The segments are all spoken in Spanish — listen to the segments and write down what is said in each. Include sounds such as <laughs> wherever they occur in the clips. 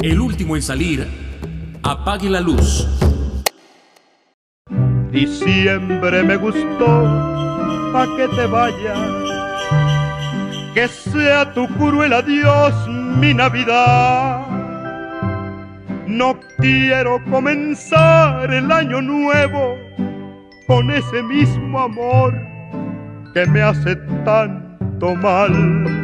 El último en salir, apague la luz. Diciembre me gustó, pa' que te vayas, que sea tu cruel adiós mi Navidad. No quiero comenzar el año nuevo con ese mismo amor que me hace tanto mal.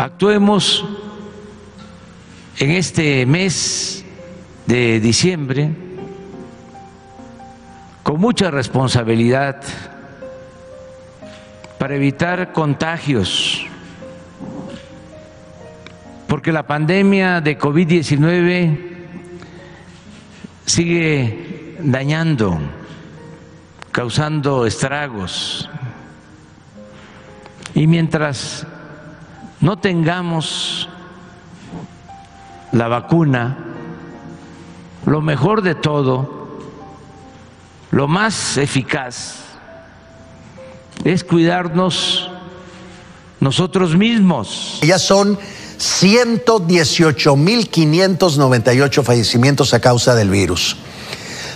Actuemos en este mes de diciembre con mucha responsabilidad para evitar contagios, porque la pandemia de COVID-19 sigue dañando, causando estragos. Y mientras no tengamos la vacuna, lo mejor de todo, lo más eficaz, es cuidarnos nosotros mismos. Ya son 118.598 fallecimientos a causa del virus.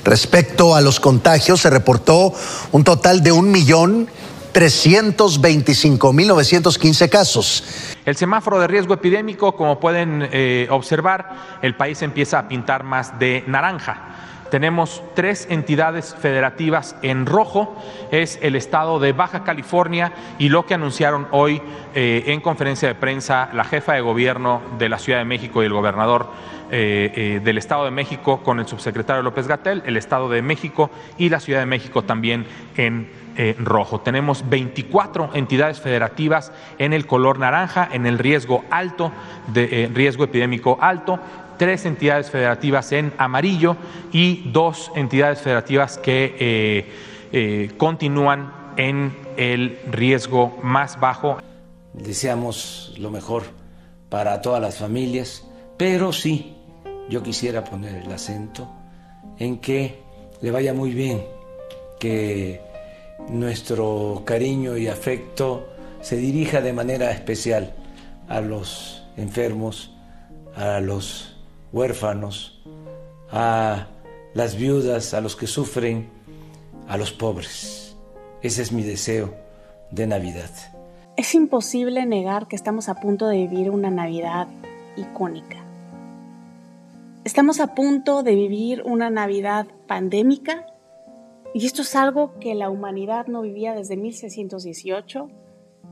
Respecto a los contagios, se reportó un total de un millón 325.915 casos. El semáforo de riesgo epidémico, como pueden eh, observar, el país empieza a pintar más de naranja. Tenemos tres entidades federativas en rojo, es el estado de Baja California y lo que anunciaron hoy eh, en conferencia de prensa la jefa de gobierno de la Ciudad de México y el gobernador eh, del Estado de México con el subsecretario López Gatel, el Estado de México y la Ciudad de México también en eh, rojo. Tenemos 24 entidades federativas en el color naranja, en el riesgo alto, de riesgo epidémico alto, tres entidades federativas en amarillo y dos entidades federativas que eh, eh, continúan en el riesgo más bajo. Deseamos lo mejor para todas las familias, pero sí, yo quisiera poner el acento en que le vaya muy bien, que nuestro cariño y afecto se dirija de manera especial a los enfermos, a los huérfanos, a las viudas, a los que sufren, a los pobres. Ese es mi deseo de Navidad. Es imposible negar que estamos a punto de vivir una Navidad icónica. Estamos a punto de vivir una Navidad pandémica y esto es algo que la humanidad no vivía desde 1618,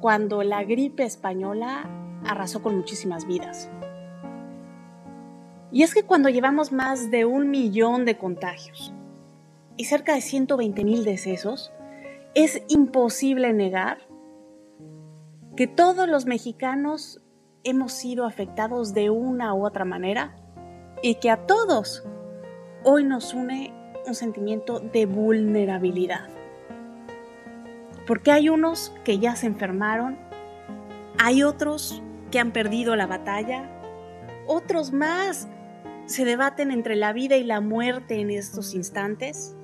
cuando la gripe española arrasó con muchísimas vidas. Y es que cuando llevamos más de un millón de contagios y cerca de 120 mil decesos, es imposible negar que todos los mexicanos hemos sido afectados de una u otra manera y que a todos hoy nos une un sentimiento de vulnerabilidad. Porque hay unos que ya se enfermaron, hay otros que han perdido la batalla, otros más se debaten entre la vida y la muerte en estos instantes.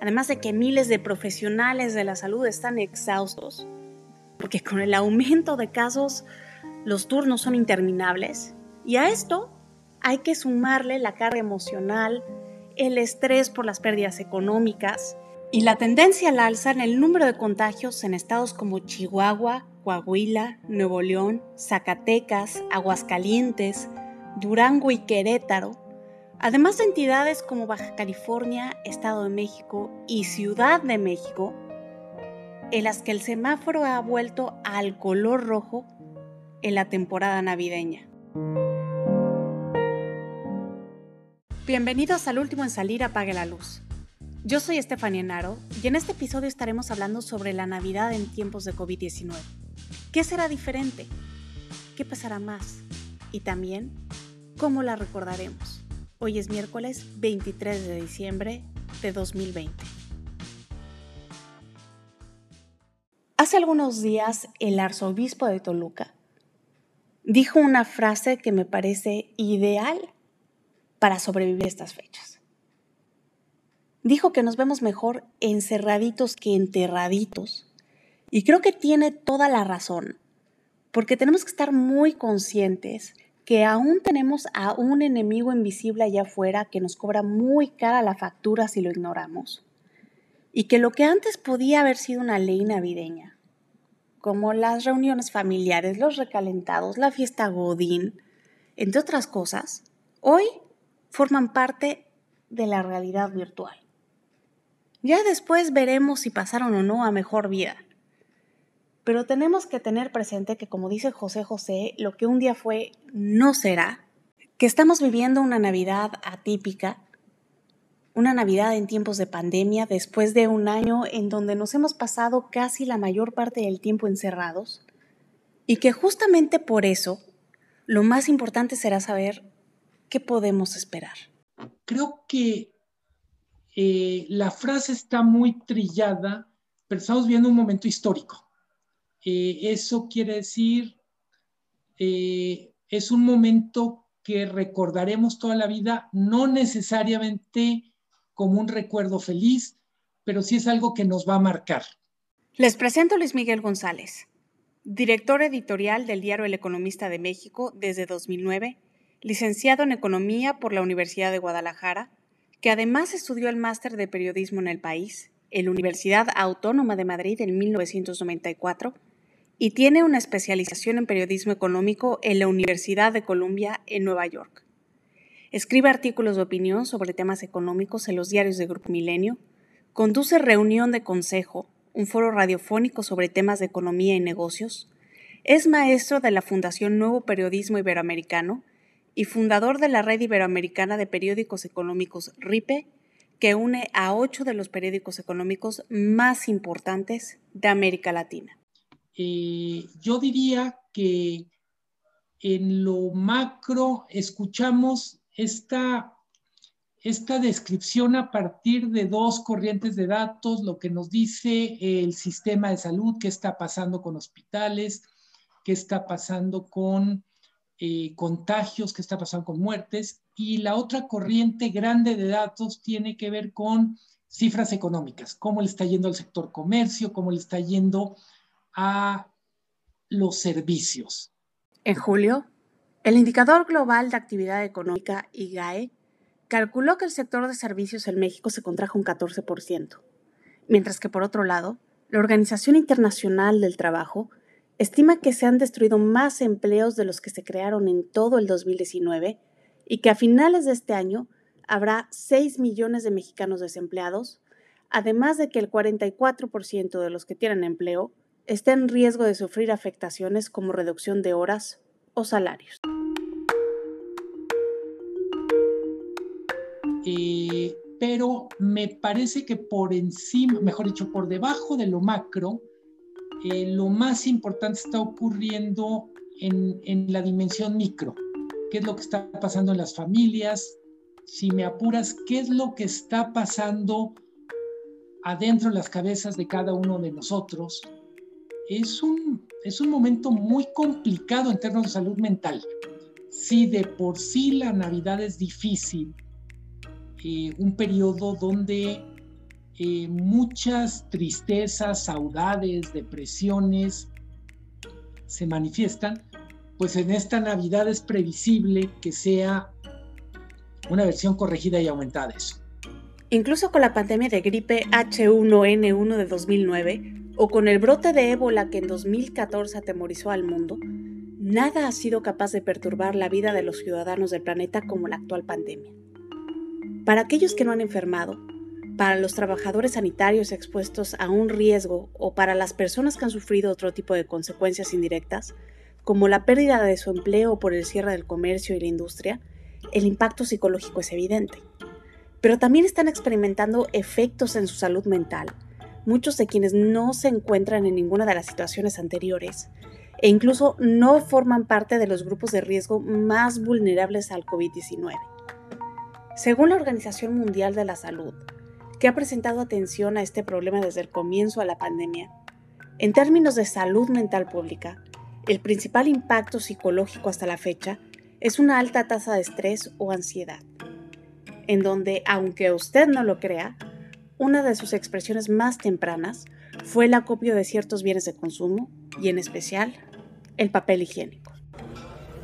Además de que miles de profesionales de la salud están exhaustos, porque con el aumento de casos los turnos son interminables. Y a esto hay que sumarle la carga emocional, el estrés por las pérdidas económicas y la tendencia al alza en el número de contagios en estados como Chihuahua, Coahuila, Nuevo León, Zacatecas, Aguascalientes, Durango y Querétaro, además de entidades como Baja California, Estado de México y Ciudad de México, en las que el semáforo ha vuelto al color rojo en la temporada navideña. Bienvenidos al último en salir Apague la Luz. Yo soy Estefania Naro y en este episodio estaremos hablando sobre la Navidad en tiempos de COVID-19. ¿Qué será diferente? ¿Qué pasará más? Y también ¿Cómo la recordaremos? Hoy es miércoles 23 de diciembre de 2020. Hace algunos días el arzobispo de Toluca dijo una frase que me parece ideal para sobrevivir estas fechas. Dijo que nos vemos mejor encerraditos que enterraditos Y creo que tiene toda la razón, porque tenemos que estar muy conscientes que aún tenemos a un enemigo invisible allá afuera que nos cobra muy cara la factura si lo ignoramos. Y que lo que antes podía haber sido una ley navideña, como las reuniones familiares, los recalentados, la fiesta Godín, entre otras cosas, hoy forman parte de la realidad virtual. Ya después veremos si pasaron o no a mejor vida. Pero tenemos que tener presente que, como dice José José, lo que un día fue no será, que estamos viviendo una Navidad atípica, una Navidad en tiempos de pandemia, después de un año en donde nos hemos pasado casi la mayor parte del tiempo encerrados, y que justamente por eso lo más importante será saber qué podemos esperar. Creo que eh, la frase está muy trillada, pero estamos viendo un momento histórico. Eh, eso quiere decir, eh, es un momento que recordaremos toda la vida, no necesariamente como un recuerdo feliz, pero sí es algo que nos va a marcar. Les presento Luis Miguel González, director editorial del diario El Economista de México desde 2009, licenciado en Economía por la Universidad de Guadalajara, que además estudió el máster de periodismo en el país, en la Universidad Autónoma de Madrid en 1994, y tiene una especialización en periodismo económico en la Universidad de Columbia en Nueva York. Escribe artículos de opinión sobre temas económicos en los diarios de Grupo Milenio, conduce reunión de consejo, un foro radiofónico sobre temas de economía y negocios, es maestro de la Fundación Nuevo Periodismo Iberoamericano y fundador de la Red Iberoamericana de Periódicos Económicos RIPE, que une a ocho de los periódicos económicos más importantes de América Latina. Eh, yo diría que en lo macro escuchamos esta, esta descripción a partir de dos corrientes de datos, lo que nos dice el sistema de salud, qué está pasando con hospitales, qué está pasando con eh, contagios, qué está pasando con muertes, y la otra corriente grande de datos tiene que ver con cifras económicas, cómo le está yendo al sector comercio, cómo le está yendo a los servicios. En julio, el indicador global de actividad económica, IGAE, calculó que el sector de servicios en México se contrajo un 14%, mientras que por otro lado, la Organización Internacional del Trabajo estima que se han destruido más empleos de los que se crearon en todo el 2019 y que a finales de este año habrá 6 millones de mexicanos desempleados, además de que el 44% de los que tienen empleo está en riesgo de sufrir afectaciones como reducción de horas o salarios. Eh, pero me parece que por encima, mejor dicho, por debajo de lo macro, eh, lo más importante está ocurriendo en, en la dimensión micro. ¿Qué es lo que está pasando en las familias? Si me apuras, ¿qué es lo que está pasando adentro de las cabezas de cada uno de nosotros? Es un, es un momento muy complicado en términos de salud mental. Si de por sí la Navidad es difícil, eh, un periodo donde eh, muchas tristezas, saudades, depresiones se manifiestan, pues en esta Navidad es previsible que sea una versión corregida y aumentada de eso. Incluso con la pandemia de gripe H1N1 de 2009, o con el brote de ébola que en 2014 atemorizó al mundo, nada ha sido capaz de perturbar la vida de los ciudadanos del planeta como la actual pandemia. Para aquellos que no han enfermado, para los trabajadores sanitarios expuestos a un riesgo o para las personas que han sufrido otro tipo de consecuencias indirectas, como la pérdida de su empleo por el cierre del comercio y la industria, el impacto psicológico es evidente. Pero también están experimentando efectos en su salud mental, muchos de quienes no se encuentran en ninguna de las situaciones anteriores e incluso no forman parte de los grupos de riesgo más vulnerables al COVID-19. Según la Organización Mundial de la Salud, que ha presentado atención a este problema desde el comienzo de la pandemia, en términos de salud mental pública, el principal impacto psicológico hasta la fecha es una alta tasa de estrés o ansiedad, en donde, aunque usted no lo crea, una de sus expresiones más tempranas fue el acopio de ciertos bienes de consumo y en especial el papel higiénico.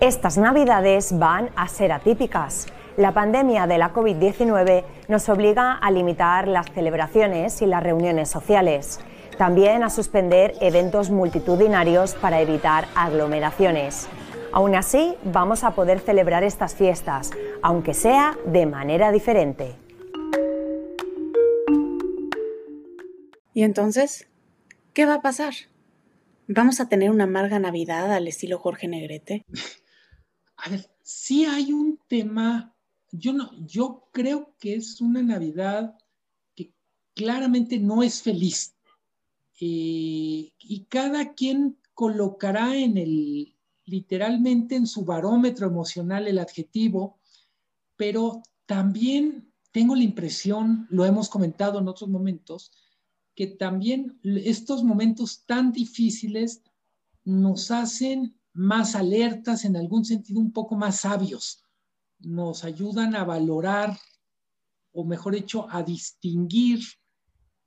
Estas navidades van a ser atípicas. La pandemia de la COVID-19 nos obliga a limitar las celebraciones y las reuniones sociales. También a suspender eventos multitudinarios para evitar aglomeraciones. Aún así, vamos a poder celebrar estas fiestas, aunque sea de manera diferente. ¿Y entonces? ¿Qué va a pasar? ¿Vamos a tener una amarga Navidad al estilo Jorge Negrete? <laughs> A ver, sí hay un tema, yo no, yo creo que es una Navidad que claramente no es feliz. Eh, y cada quien colocará en el, literalmente en su barómetro emocional el adjetivo, pero también tengo la impresión, lo hemos comentado en otros momentos, que también estos momentos tan difíciles nos hacen más alertas, en algún sentido un poco más sabios, nos ayudan a valorar, o mejor dicho, a distinguir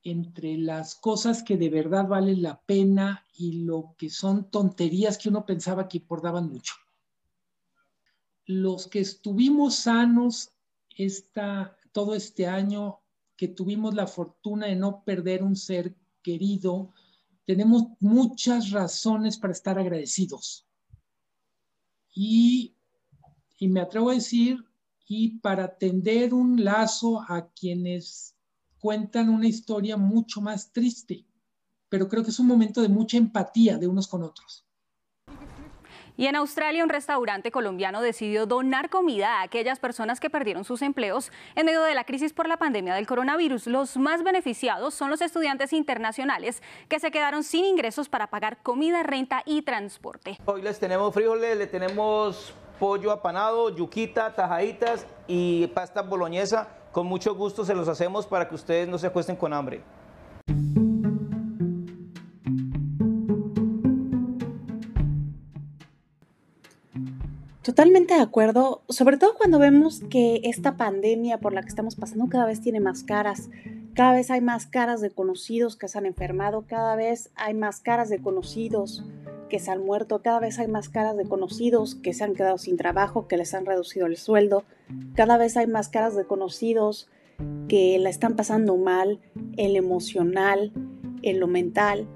entre las cosas que de verdad valen la pena y lo que son tonterías que uno pensaba que importaban mucho. Los que estuvimos sanos esta, todo este año que tuvimos la fortuna de no perder un ser querido, tenemos muchas razones para estar agradecidos. Y, y me atrevo a decir, y para tender un lazo a quienes cuentan una historia mucho más triste, pero creo que es un momento de mucha empatía de unos con otros. Y en Australia, un restaurante colombiano decidió donar comida a aquellas personas que perdieron sus empleos en medio de la crisis por la pandemia del coronavirus. Los más beneficiados son los estudiantes internacionales que se quedaron sin ingresos para pagar comida, renta y transporte. Hoy les tenemos frijoles, le tenemos pollo apanado, yuquita, tajaditas y pasta boloñesa. Con mucho gusto se los hacemos para que ustedes no se acuesten con hambre. Totalmente de acuerdo, sobre todo cuando vemos que esta pandemia por la que estamos pasando cada vez tiene más caras, cada vez hay más caras de conocidos que se han enfermado, cada vez hay más caras de conocidos que se han muerto, cada vez hay más caras de conocidos que se han quedado sin trabajo, que les han reducido el sueldo, cada vez hay más caras de conocidos que la están pasando mal en lo emocional, en lo mental.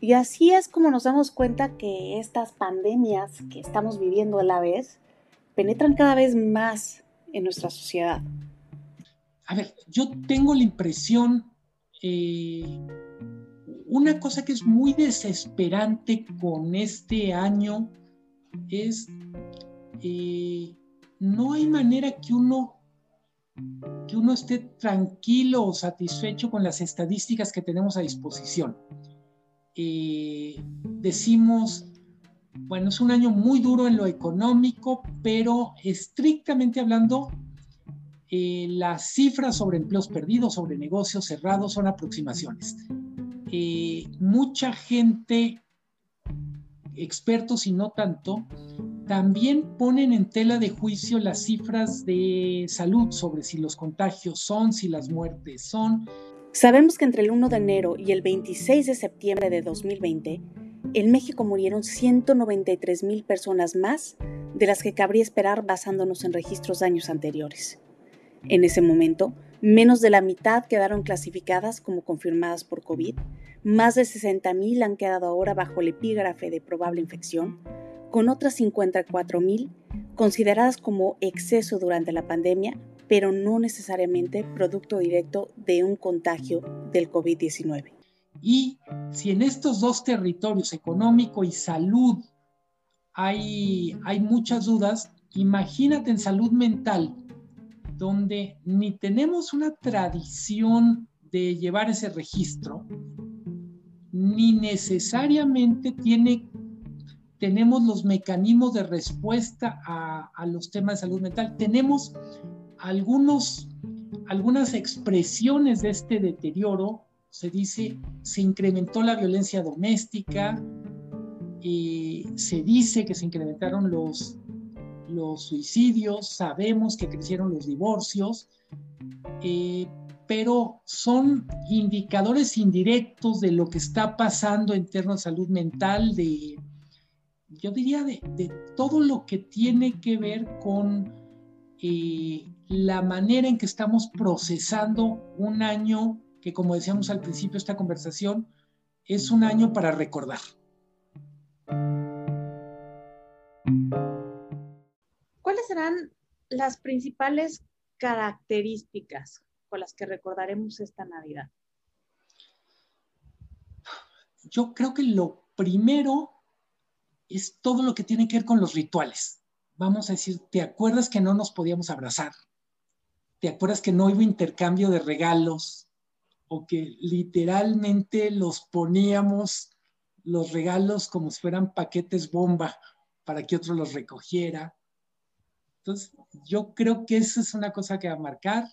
Y así es como nos damos cuenta que estas pandemias que estamos viviendo a la vez penetran cada vez más en nuestra sociedad. A ver, yo tengo la impresión, eh, una cosa que es muy desesperante con este año es, eh, no hay manera que uno que uno esté tranquilo o satisfecho con las estadísticas que tenemos a disposición. Eh, decimos, bueno, es un año muy duro en lo económico, pero estrictamente hablando, eh, las cifras sobre empleos perdidos, sobre negocios cerrados, son aproximaciones. Eh, mucha gente, expertos y no tanto, también ponen en tela de juicio las cifras de salud sobre si los contagios son, si las muertes son, Sabemos que entre el 1 de enero y el 26 de septiembre de 2020, en México murieron 193 mil personas más de las que cabría esperar basándonos en registros de años anteriores. En ese momento, menos de la mitad quedaron clasificadas como confirmadas por COVID, más de 60 mil han quedado ahora bajo el epígrafe de probable infección, con otras 54 mil consideradas como exceso durante la pandemia pero no necesariamente producto directo de un contagio del COVID-19. Y si en estos dos territorios, económico y salud, hay, hay muchas dudas, imagínate en salud mental, donde ni tenemos una tradición de llevar ese registro, ni necesariamente tiene, tenemos los mecanismos de respuesta a, a los temas de salud mental. Tenemos algunos, algunas expresiones de este deterioro, se dice, se incrementó la violencia doméstica, eh, se dice que se incrementaron los, los suicidios, sabemos que crecieron los divorcios, eh, pero son indicadores indirectos de lo que está pasando en términos de salud mental, de, yo diría, de, de todo lo que tiene que ver con eh, la manera en que estamos procesando un año que, como decíamos al principio de esta conversación, es un año para recordar. ¿Cuáles serán las principales características con las que recordaremos esta Navidad? Yo creo que lo primero es todo lo que tiene que ver con los rituales. Vamos a decir, ¿te acuerdas que no nos podíamos abrazar? ¿Te acuerdas que no hubo intercambio de regalos? O que literalmente los poníamos los regalos como si fueran paquetes bomba para que otro los recogiera. Entonces, yo creo que eso es una cosa que va a marcar.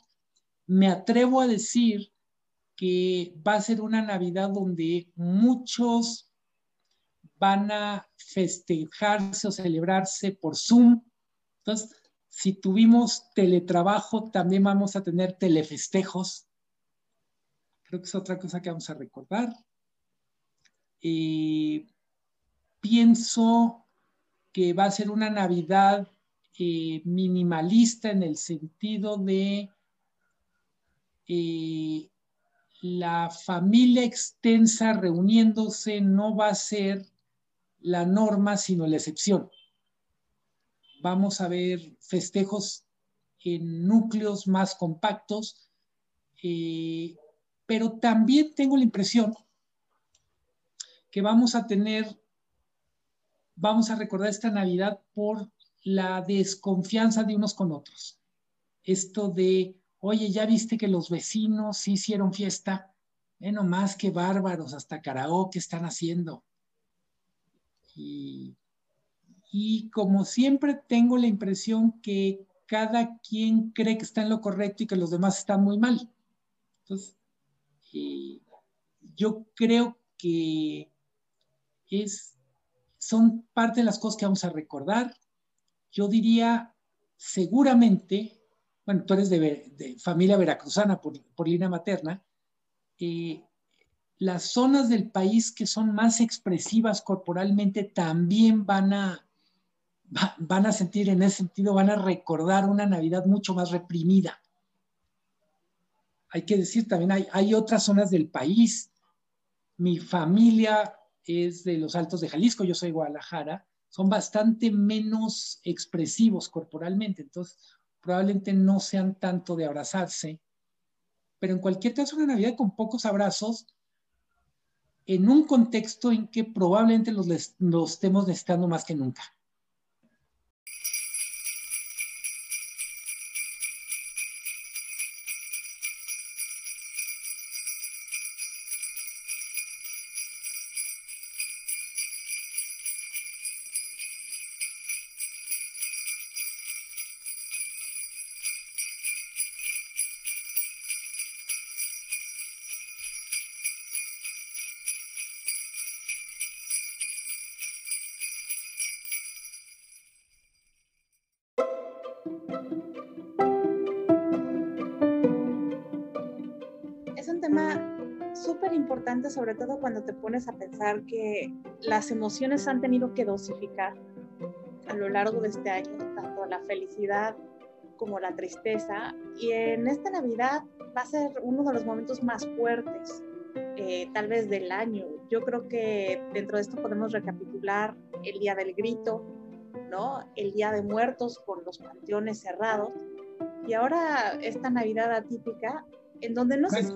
Me atrevo a decir que va a ser una Navidad donde muchos van a festejarse o celebrarse por Zoom. Entonces, si tuvimos teletrabajo, también vamos a tener telefestejos. Creo que es otra cosa que vamos a recordar. Pienso que va a ser una Navidad eh, minimalista en el sentido de eh, la familia extensa reuniéndose no va a ser la norma, sino la excepción. Vamos a ver festejos en núcleos más compactos, eh, pero también tengo la impresión que vamos a tener, vamos a recordar esta Navidad por la desconfianza de unos con otros. Esto de, oye, ya viste que los vecinos hicieron fiesta, bueno, más que bárbaros, hasta karaoke están haciendo. Y, y como siempre tengo la impresión que cada quien cree que está en lo correcto y que los demás están muy mal. Entonces, eh, yo creo que es, son parte de las cosas que vamos a recordar yo diría seguramente, bueno, tú eres de, familia veracruzana por, línea materna, eh, las zonas del país que son más expresivas corporalmente también van a, van a sentir en ese sentido, van a recordar una Navidad mucho más reprimida. Hay que decir también, hay, otras zonas del país. Mi familia es de los Altos de Jalisco, yo soy Guadalajara, son bastante menos expresivos corporalmente, entonces probablemente no sean tanto de abrazarse, pero en cualquier caso una Navidad con pocos abrazos, en un contexto en que probablemente los, los estemos necesitando más que nunca. Sobre todo cuando te pones a pensar que las emociones han tenido que dosificar a lo largo de este año, tanto la felicidad como la tristeza. Y en esta Navidad va a ser uno de los momentos más fuertes, eh, tal vez del año. Yo creo que dentro de esto podemos recapitular el Día del Grito, ¿no? El Día de Muertos con los panteones cerrados. Y ahora esta Navidad atípica, en donde no sé si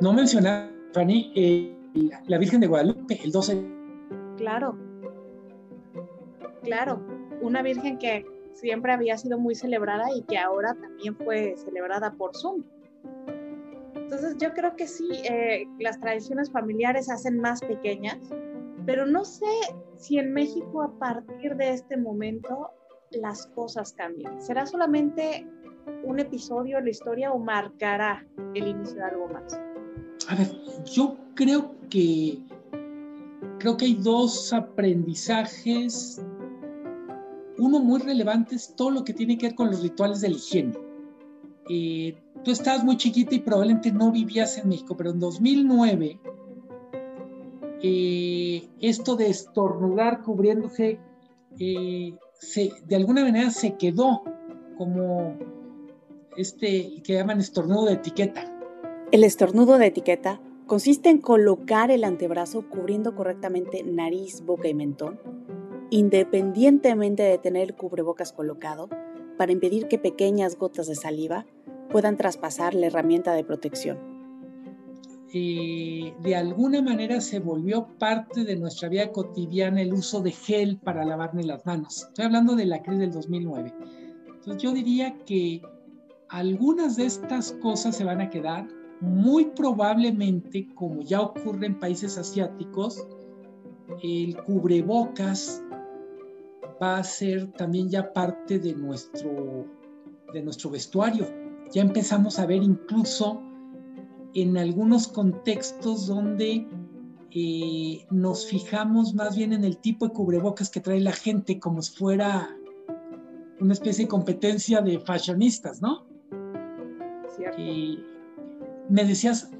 No mencionar Fanny, eh, la Virgen de Guadalupe, el 12. Claro, claro, una Virgen que siempre había sido muy celebrada y que ahora también fue celebrada por Zoom. Entonces yo creo que sí, eh, las tradiciones familiares hacen más pequeñas, pero no sé si en México a partir de este momento las cosas cambian. ¿Será solamente un episodio en la historia o marcará el inicio de algo más? A ver, yo creo que creo que hay dos aprendizajes. Uno muy relevante es todo lo que tiene que ver con los rituales de la higiene. Eh, tú estabas muy chiquita y probablemente no vivías en México, pero en 2009, eh, esto de estornudar cubriéndose, eh, de alguna manera se quedó como este que llaman estornudo de etiqueta. El estornudo de etiqueta consiste en colocar el antebrazo cubriendo correctamente nariz, boca y mentón, independientemente de tener el cubrebocas colocado, para impedir que pequeñas gotas de saliva puedan traspasar la herramienta de protección. Eh, de alguna manera se volvió parte de nuestra vida cotidiana el uso de gel para lavarme las manos. Estoy hablando de la crisis del 2009. Entonces yo diría que algunas de estas cosas se van a quedar, muy probablemente, como ya ocurre en países asiáticos, el cubrebocas va a ser también ya parte de nuestro, de nuestro vestuario. Ya empezamos a ver incluso en algunos contextos donde eh, nos fijamos más bien en el tipo de cubrebocas que trae la gente, como si fuera una especie de competencia de fashionistas, ¿no? Y me decías,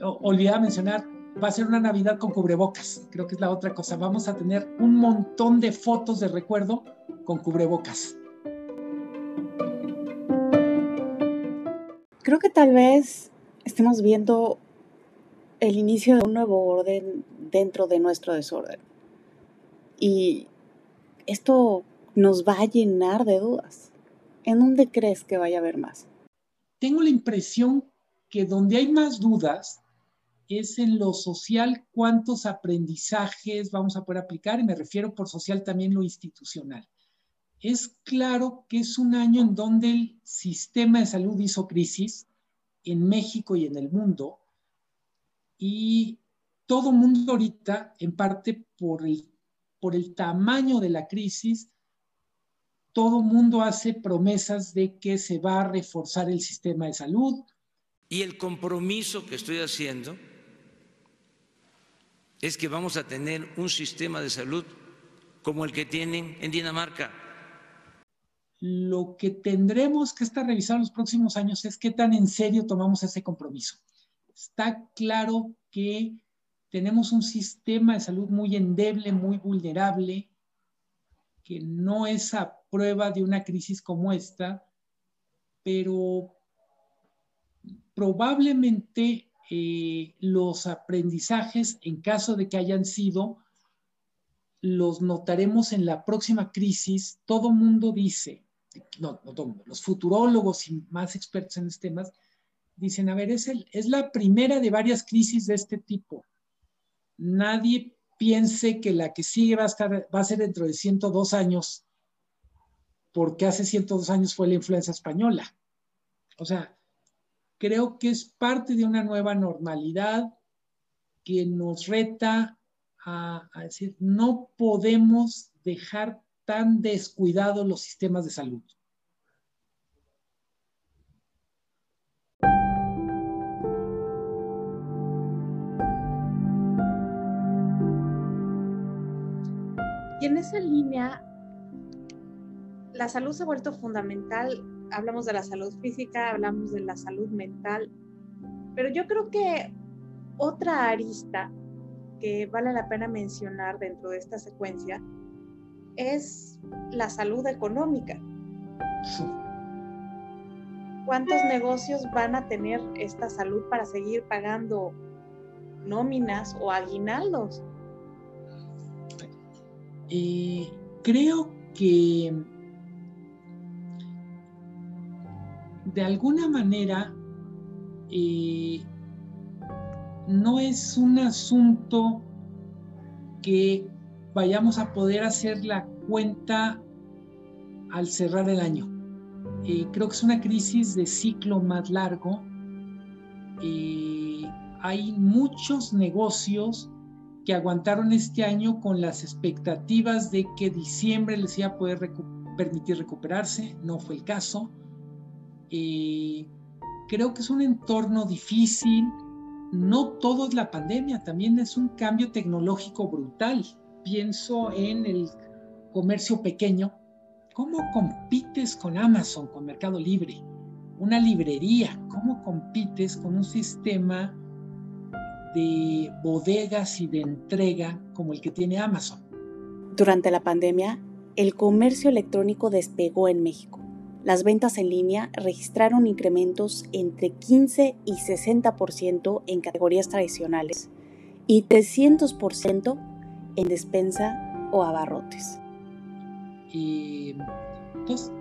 olvidaba mencionar, va a ser una Navidad con cubrebocas. Creo que es la otra cosa. Vamos a tener un montón de fotos de recuerdo con cubrebocas. Creo que tal vez estemos viendo el inicio de un nuevo orden dentro de nuestro desorden. Y esto nos va a llenar de dudas. ¿En dónde crees que vaya a haber más? Tengo la impresión que donde hay más dudas es en lo social cuántos aprendizajes vamos a poder aplicar, y me refiero por social también lo institucional. Es claro que es un año en donde el sistema de salud hizo crisis en México y en el mundo, y todo mundo ahorita, en parte por el, por el tamaño de la crisis, todo mundo hace promesas de que se va a reforzar el sistema de salud. Y el compromiso que estoy haciendo es que vamos a tener un sistema de salud como el que tienen en Dinamarca. Lo que tendremos que estar revisando en los próximos años es qué tan en serio tomamos ese compromiso. Está claro que tenemos un sistema de salud muy endeble, muy vulnerable, que no es a prueba de una crisis como esta, pero probablemente eh, los aprendizajes, en caso de que hayan sido, los notaremos en la próxima crisis. Todo mundo dice, no, todo los futurólogos y más expertos en estos temas, dicen, a ver, es la primera de varias crisis de este tipo. Nadie piense que la que sigue va a, estar, va a ser dentro de 102 años, porque hace 102 años fue la influenza española. O sea, creo que es parte de una nueva normalidad que nos reta a, decir, no podemos dejar tan descuidados los sistemas de salud. Y en esa línea, la salud se ha vuelto fundamental hablamos de la salud física, hablamos de la salud mental, pero yo creo que otra arista que vale la pena mencionar dentro de esta secuencia es la salud económica. ¿Cuántos negocios van a tener esta salud para seguir pagando nóminas o aguinaldos? Creo que de alguna manera eh, no es un asunto que vayamos a poder hacer la cuenta al cerrar el año. Eh, creo que es una crisis de ciclo más largo. Eh, hay muchos negocios que aguantaron este año con las expectativas de que diciembre les iba a poder permitir recuperarse. No fue el caso. Creo que es un entorno difícil. No todo es la pandemia, también es un cambio tecnológico brutal. Pienso en el comercio pequeño. ¿Cómo compites con Amazon, con Mercado Libre? una librería. ¿Cómo compites con un sistema de bodegas y de entrega como el que tiene Amazon? Durante la pandemia, el comercio electrónico despegó en México. Las ventas en línea registraron incrementos entre 15 y 60% en categorías tradicionales y 300% en despensa o abarrotes. entonces,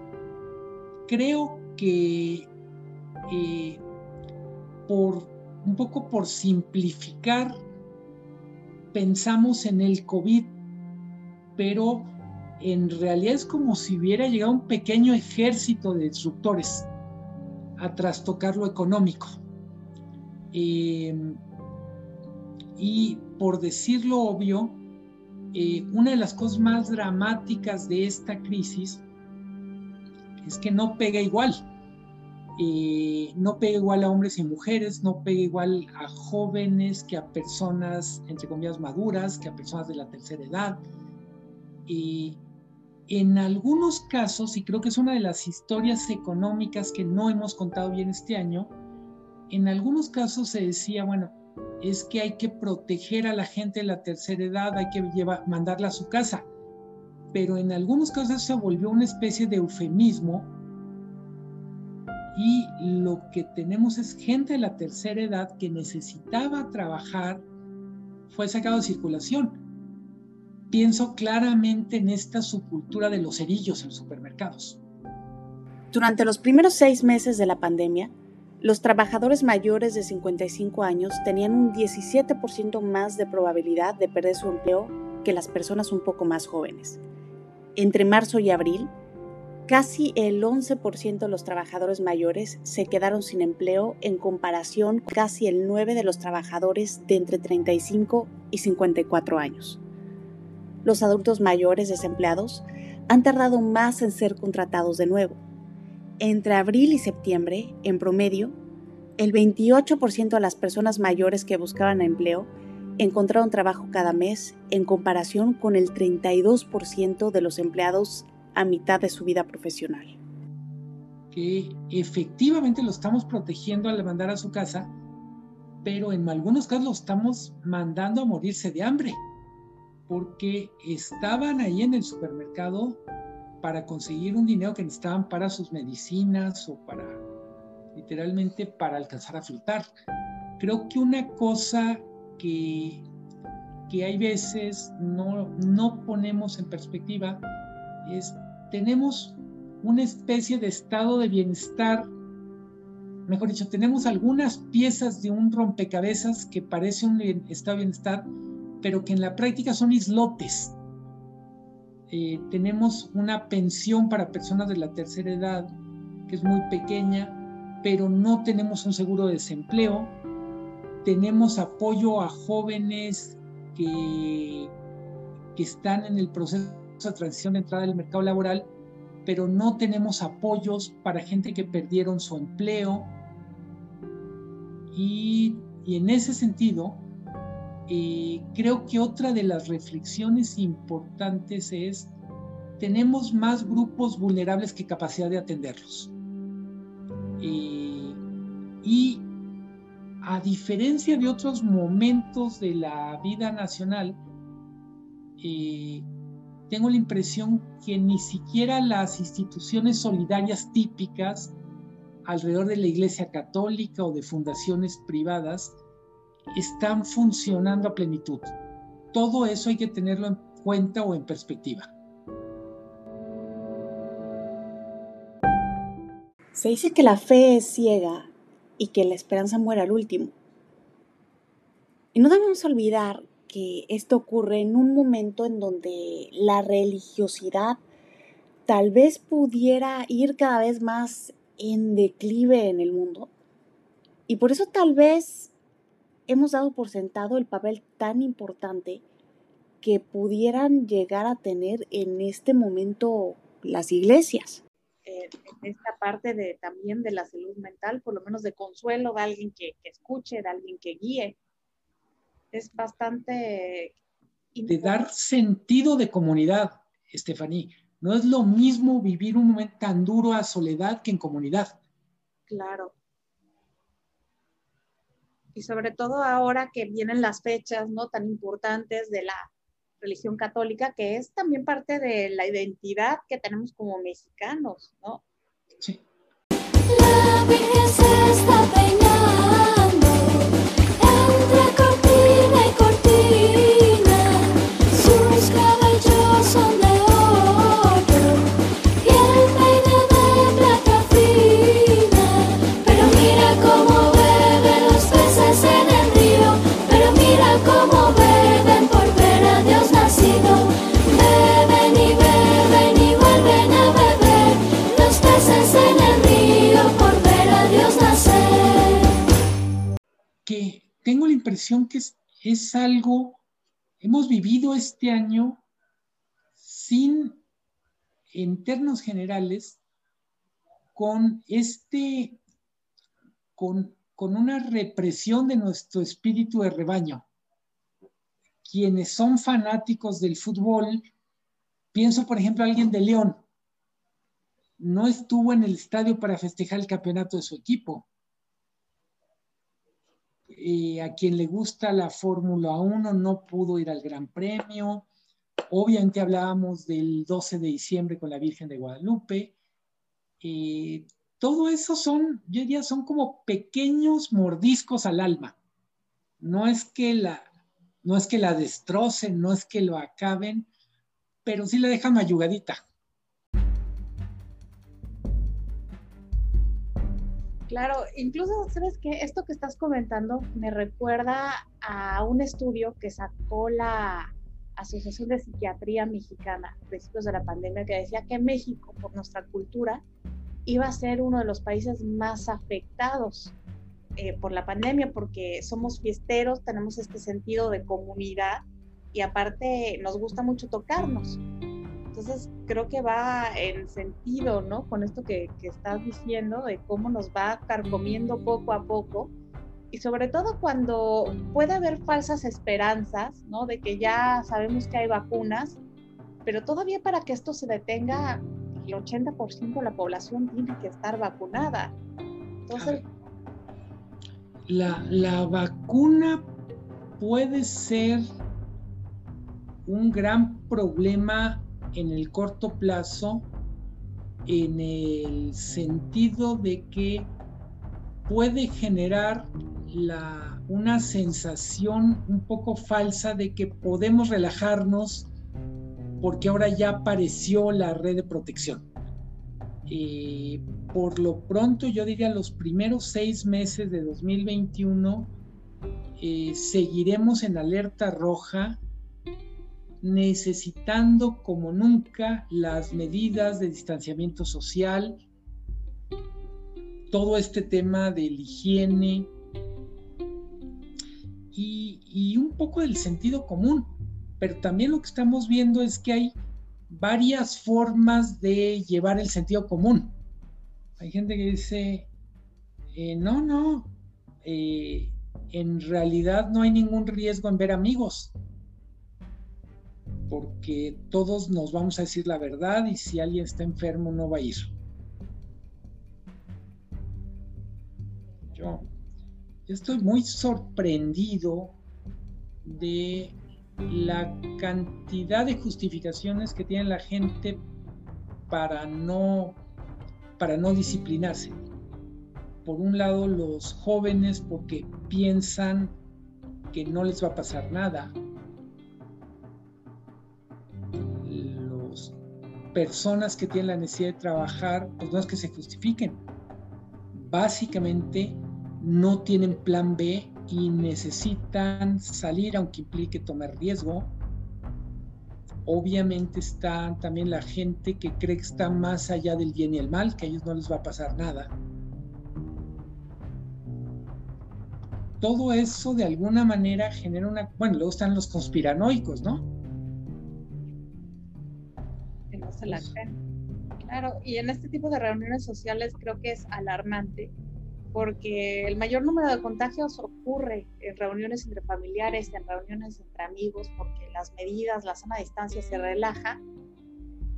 creo que eh, por un poco por simplificar, pensamos en el COVID, pero en realidad es como si hubiera llegado un pequeño ejército de disruptores a trastocar lo económico. Em, y por decirlo obvio, eh, una de las cosas más dramáticas de esta crisis es que no pega igual. Eh, no pega igual a hombres y mujeres, no pega igual a jóvenes que a personas, entre comillas, maduras, que a personas de la tercera edad. Y en algunos casos, y creo que es una de las historias económicas que no hemos contado bien este año, en algunos casos se decía, bueno, es que hay que proteger a la gente de la tercera edad, hay que llevar, mandarla a su casa. Pero en algunos casos se volvió una especie de eufemismo y lo que tenemos es gente de la tercera edad que necesitaba trabajar, fue sacado de circulación pienso claramente en esta subcultura de los cerillos en supermercados. Durante los primeros seis meses de la pandemia, los trabajadores mayores de 55 años tenían un 17% más de probabilidad de perder su empleo que las personas un poco más jóvenes. Entre marzo y abril, casi el 11% de los trabajadores mayores se quedaron sin empleo en comparación con casi el 9% de los trabajadores de entre 35 y 54 años los adultos mayores desempleados han tardado más en ser contratados de nuevo. Entre abril y septiembre, en promedio, el 28% de las personas mayores que buscaban empleo encontraron trabajo cada mes en comparación con el 32% de los empleados a mitad de su vida profesional. Que efectivamente lo estamos protegiendo al mandar a su casa, pero en algunos casos lo estamos mandando a morirse de hambre porque estaban ahí en el supermercado para conseguir un dinero que necesitaban para sus medicinas o para, literalmente, para alcanzar a flotar. Creo que una cosa que, que hay veces no, no ponemos en perspectiva es, tenemos una especie de estado de bienestar, mejor dicho, tenemos algunas piezas de un rompecabezas que parece un estado de bienestar, pero que en la práctica son islotes. Eh, tenemos una pensión para personas de la tercera edad que es muy pequeña, pero no tenemos un seguro de desempleo. Tenemos apoyo a jóvenes que, que están en el proceso de transición de entrada al mercado laboral, pero no tenemos apoyos para gente que perdieron su empleo. Y, y en ese sentido, creo que otra de las reflexiones importantes es, tenemos más grupos vulnerables que capacidad de atenderlos. Y a diferencia de otros momentos de la vida nacional, eh, tengo la impresión que ni siquiera las instituciones solidarias típicas alrededor de la Iglesia Católica o de fundaciones privadas están funcionando a plenitud. Todo eso hay que tenerlo en cuenta o en perspectiva. Se dice que la fe es ciega y que la esperanza muere al último. Y no debemos olvidar que esto ocurre en un momento en donde la religiosidad tal vez pudiera ir cada vez más en declive en el mundo. Y por eso tal vez hemos dado por sentado el papel tan importante que pudieran llegar a tener en este momento las iglesias. Eh, esta parte de, también de la salud mental, por lo menos de consuelo, de alguien que, escuche, de alguien que guíe, es bastante... De dar sentido de comunidad, Estefaní. No es lo mismo vivir un momento tan duro a soledad que en comunidad. Claro. Y sobre todo ahora que vienen las fechas, ¿no? Tan importantes de la religión católica, que es también parte de la identidad que tenemos como mexicanos, ¿no? Sí. Tengo la impresión que es, algo, hemos vivido este año sin, en términos generales, con este, con, con una represión de nuestro espíritu de rebaño. Quienes son fanáticos del fútbol, pienso por ejemplo alguien de León, no estuvo en el estadio para festejar el campeonato de su equipo eh, a quien le gusta la Fórmula 1 no pudo ir al Gran Premio. Obviamente hablábamos del 12 de diciembre con la Virgen de Guadalupe. Eh, todo eso son, yo diría, son como pequeños mordiscos al alma. No es que la, no es que la destrocen, no es que lo acaben, pero sí la dejan mayugadita. Claro, incluso, ¿sabes qué? Esto que estás comentando me recuerda a un estudio que sacó la Asociación de Psiquiatría Mexicana a principios de la pandemia que decía que México, por nuestra cultura, iba a ser uno de los países más afectados eh, por la pandemia porque somos fiesteros, tenemos este sentido de comunidad y aparte nos gusta mucho tocarnos. Entonces creo que va en sentido, ¿no? Con esto que, que, estás diciendo de cómo nos va carcomiendo poco a poco y sobre todo cuando puede haber falsas esperanzas, ¿no? De que ya sabemos que hay vacunas, pero todavía para que esto se detenga, el 80% de la población tiene que estar vacunada. Entonces... La, la vacuna puede ser un gran problema en el corto plazo en el sentido de que puede generar una sensación un poco falsa de que podemos relajarnos porque ahora ya apareció la red de protección. Eh, por lo pronto, yo diría los primeros seis meses de 2021 eh, seguiremos en alerta roja necesitando como nunca las medidas de distanciamiento social, todo este tema de la higiene y, y, un poco del sentido común. Pero también lo que estamos viendo es que hay varias formas de llevar el sentido común. Hay gente que dice, eh, no, no, eh, en realidad no hay ningún riesgo en ver amigos porque todos nos vamos a decir la verdad y si alguien está enfermo no va a ir. Yo, estoy muy sorprendido de la cantidad de justificaciones que tiene la gente para no para no disciplinarse. Por un lado, los jóvenes porque piensan que no les va a pasar nada, personas que tienen la necesidad de trabajar, pues no es que se justifiquen. Básicamente no tienen plan B y necesitan salir aunque implique tomar riesgo. Obviamente está también la gente que cree que está más allá del bien y el mal, que a ellos no les va a pasar nada. Todo eso de alguna manera genera una... Bueno, luego están los conspiranoicos, ¿no? Se la creen. Claro, y en este tipo de reuniones sociales creo que es alarmante porque el mayor número de contagios ocurre en reuniones entre familiares, en reuniones entre amigos, porque las medidas, la sana distancia se relaja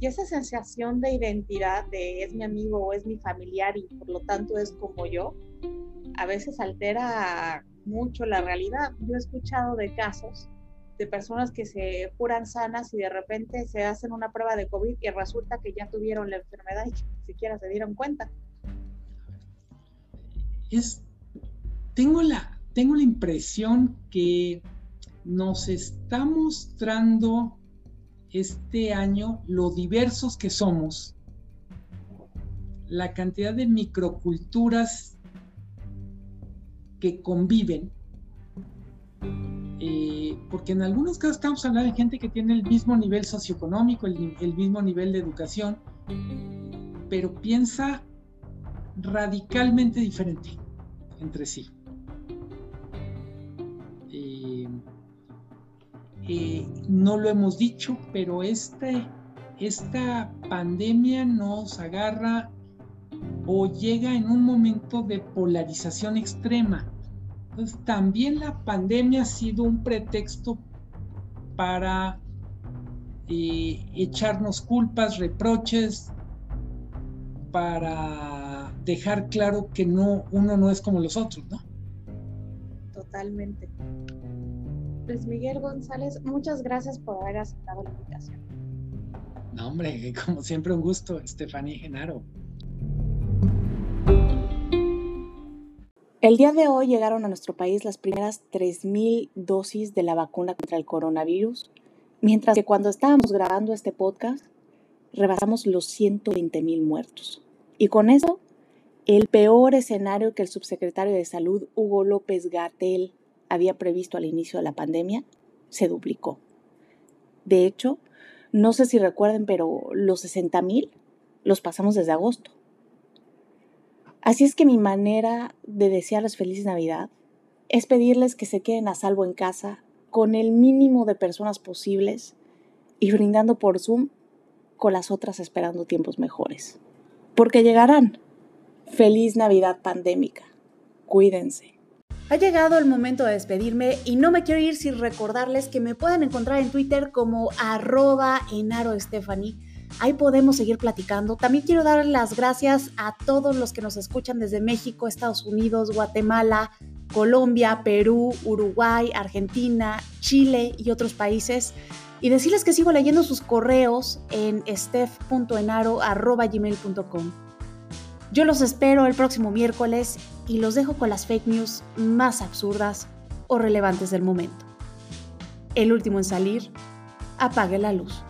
Y esa sensación de identidad, de es mi amigo o es mi familiar y por lo tanto es como yo, a veces altera mucho la realidad. Yo he escuchado de casos de personas que se curan sanas y de repente se hacen una prueba de COVID y resulta que ya tuvieron la enfermedad y que ni siquiera se dieron cuenta. Es, tengo, la, tengo la impresión que nos está mostrando este año lo diversos que somos, la cantidad de microculturas que conviven eh, porque en algunos casos estamos hablando de gente que tiene el mismo nivel socioeconómico, el, mismo nivel de educación, pero piensa radicalmente diferente entre sí. Eh, eh, no lo hemos dicho, pero este, esta pandemia nos agarra o llega en un momento de polarización extrema también la pandemia ha sido un pretexto para eh, echarnos culpas, reproches, para dejar claro que no, uno no es como los otros, ¿no? Totalmente. Luis Miguel González, muchas gracias por haber aceptado la invitación. No, hombre, como siempre un gusto, Estefanía Genaro. El día de hoy llegaron a nuestro país las primeras 3.000 dosis de la vacuna contra el coronavirus, mientras que cuando estábamos grabando este podcast rebasamos los 120.000 muertos. Y con eso, el peor escenario que el subsecretario de Salud, Hugo López Gatel, había previsto al inicio de la pandemia, se duplicó. De hecho, no sé si recuerden, pero los 60.000 los pasamos desde agosto. Así es que mi manera de desearles feliz Navidad es pedirles que se queden a salvo en casa con el mínimo de personas posibles y brindando por Zoom con las otras esperando tiempos mejores. Porque llegarán. Feliz Navidad pandémica. Cuídense. Ha llegado el momento de despedirme y no me quiero ir sin recordarles que me pueden encontrar en Twitter como arroba Ahí podemos seguir platicando. También quiero dar las gracias a todos los que nos escuchan desde México, Estados Unidos, Guatemala, Colombia, Perú, Uruguay, Argentina, Chile y otros países. Y decirles que sigo leyendo sus correos en steph.enaro.gmail.com. Yo los espero el próximo miércoles y los dejo con las fake news más absurdas o relevantes del momento. El último en salir, apague la luz.